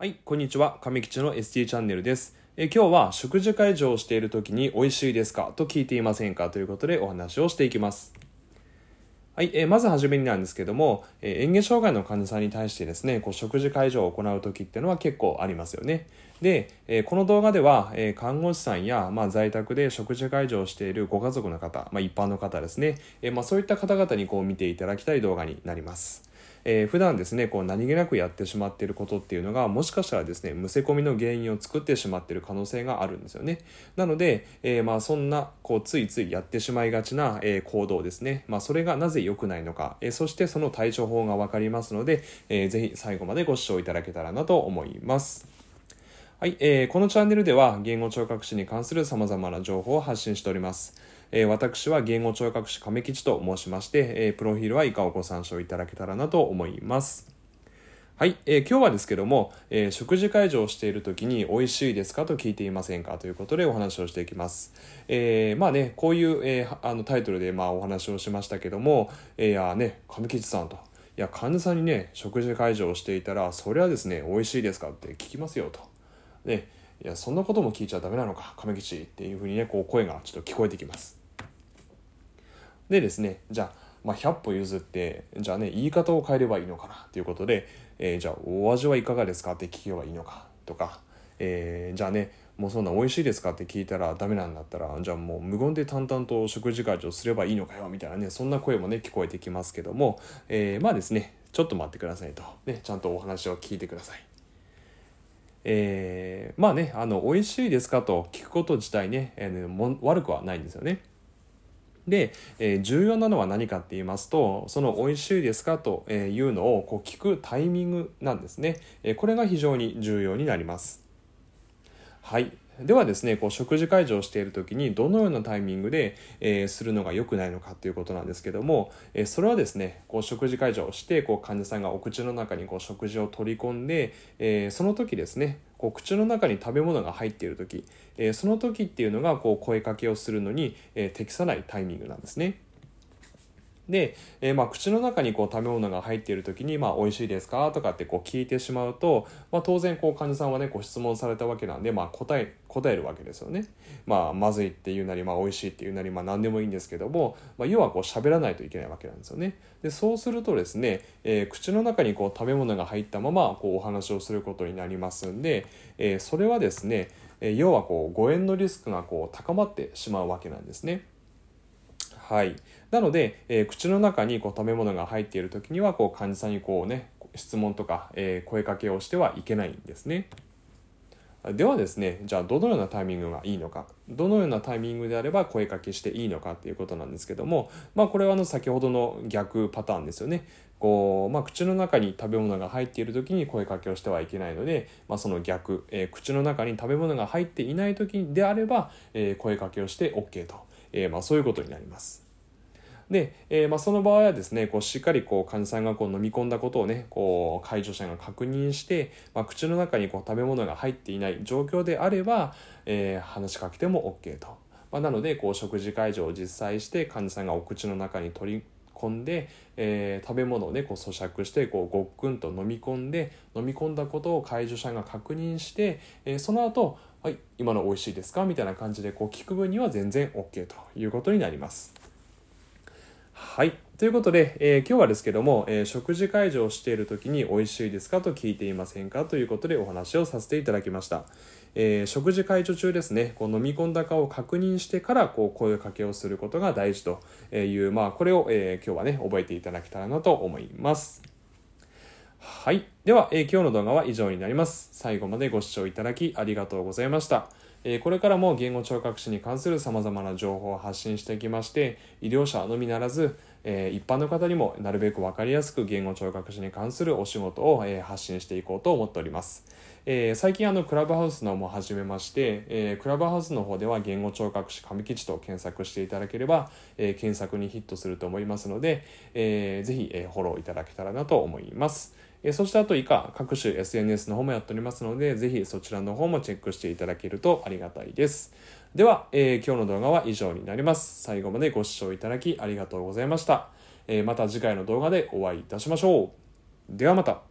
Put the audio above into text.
はい、こんにちは。上吉の ST チャンネルです。え今日は食事会場をしている時に美味しいですか？と聞いていませんか？ということでお話をしていきます。はい、えーまずはじめになんですけども、え、嚥下障害の患者さんに対してですね、こう食事会場を行う時っていうのは結構ありますよね。で、えこの動画では、え看護師さんや、まあ、在宅で食事会場をしているご家族の方、まあ、一般の方ですね、えまあ、そういった方々にこう見ていただきたい動画になります。えー普段ですねこう何気なくやってしまっていることっていうのがもしかしたらですねむせ込みの原因を作ってしまっている可能性があるんですよね。なので、えーまあそんなこうついついやってしまいがちな、えー行動ですね、まあ、それがなぜ良くないのか、えーそしてその対処法が分かりますので、えーぜひ最後までご視聴いただけたらなと思います。はい、えーこのチャンネルでは言語聴覚士に関する様々な情報を発信しております。えー私は言語聴覚士亀吉と申しまして、えープロフィールは以下をご参照いただけたらなと思います。はい、えー今日はですけども、えー食事会場をしている時に美味しいですかと聞いていませんかということでお話をしていきます。えーまあね、こういう、えあのタイトルでまあお話をしましたけども、えーいやね、亀吉さんと。いや患者さんにね食事会場をしていたらそれはですね美味しいですかって聞きますよとでいやそんなことも聞いちゃダメなのか亀吉っていうふうにねこう声がちょっと聞こえてきますでですねじゃあ,、まあ100歩譲ってじゃあね言い方を変えればいいのかなということで、えーじゃあお味はいかがですかって聞けばいいのかとか、えーじゃあねもうそんな美味しいですかって聞いたらダメなんだったらじゃあもう無言で淡々と食事会場すればいいのかよみたいなねそんな声もね聞こえてきますけども、えーまあですねちょっと待ってくださいと、ね、ちゃんとお話を聞いてください。えーまあねあの美味しいですかと聞くこと自体ね、えーも悪くはないんですよね。で、えー重要なのは何かって言いますとその美味しいですかというのをこう聞くタイミングなんですね、えーこれが非常に重要になります。はい。ではですねこう食事会場をしている時にどのようなタイミングで、えーするのが良くないのかということなんですけども、えーそれはですねこう食事会場をしてこう患者さんがお口の中にこう食事を取り込んで、えーその時ですねこう口の中に食べ物が入っている時、えーその時っていうのがこう声かけをするのに、えー適さないタイミングなんですね。で、えーまあ、口の中にこう食べ物が入っている時に「まあ、美味しいですか?」とかってこう聞いてしまうと、まあ、当然こう患者さんはねご質問されたわけなんで、まあ、答え答えるわけですよね。まあ、まずいっていうなり、まあ、美味しいっていうなり、まあ、何でもいいんですけども、まあ、要はこう喋らないといけないわけなんですよね。でそうするとですね、えー口の中にこう食べ物が入ったままこうお話をすることになりますんで、えーそれはですね、え要はこう誤嚥のリスクがこう高まってしまうわけなんですね。はい、なので、えー口の中にこう食べ物が入っている時にはこう患者さんにこうね質問とか、えー声かけをしてはいけないんですね。ではですねじゃあどのようなタイミングがいいのか。どのようなタイミングであれば声かけしていいのかっていうことなんですけどもまあこれはあの先ほどの逆パターンですよね。こう、まあ、口の中に食べ物が入っている時に声かけをしてはいけないので、まあ、その逆、えー口の中に食べ物が入っていない時であれば、えー声かけをして OK と、えーまあ、そういうことになります。で、えーまあ、その場合はですねこうしっかりこう患者さんがこう飲み込んだことをねこう介助者が確認して、まあ、口の中にこう食べ物が入っていない状況であれば、えー話しかけても OK と、まあ、なのでこう食事介助を実際して患者さんがお口の中に取り込んで、えー食べ物をねこう咀嚼してこうごっくんと飲み込んで飲み込んだことを介助者が確認して、えーその後はい今の美味しいですか？みたいな感じでこう聞く分には全然 OK ということになります。はい。ということで、えー今日はですけども、えー食事会場をしている時に美味しいですかと聞いていませんかということでお話をさせていただきました。えー食事会場中ですね、こう飲み込んだかを確認してからこう声かけをすることが大事という、まあ、これを、え今日はね、覚えていただけたらなと思います。はい。では、え今日の動画は以上になります。最後までご視聴いただきありがとうございました。えこれからも言語聴覚士に関する様々な情報を発信していきまして、医療者のみならず、え一般の方にもなるべく分かりやすく言語聴覚士に関するお仕事を、え発信していこうと思っております。え最近あのクラブハウスのも始めまして、えクラブハウスの方では言語聴覚士上吉と検索していただければ、え検索にヒットすると思いますので、えーぜひ、えフォローいただけたらなと思います。えそしてあと以下各種 SNS の方もやっておりますのでぜひそちらの方もチェックしていただけるとありがたいです。では、えー今日の動画は以上になります。最後までご視聴いただきありがとうございました、えーまた次回の動画でお会いいたしましょう。ではまた。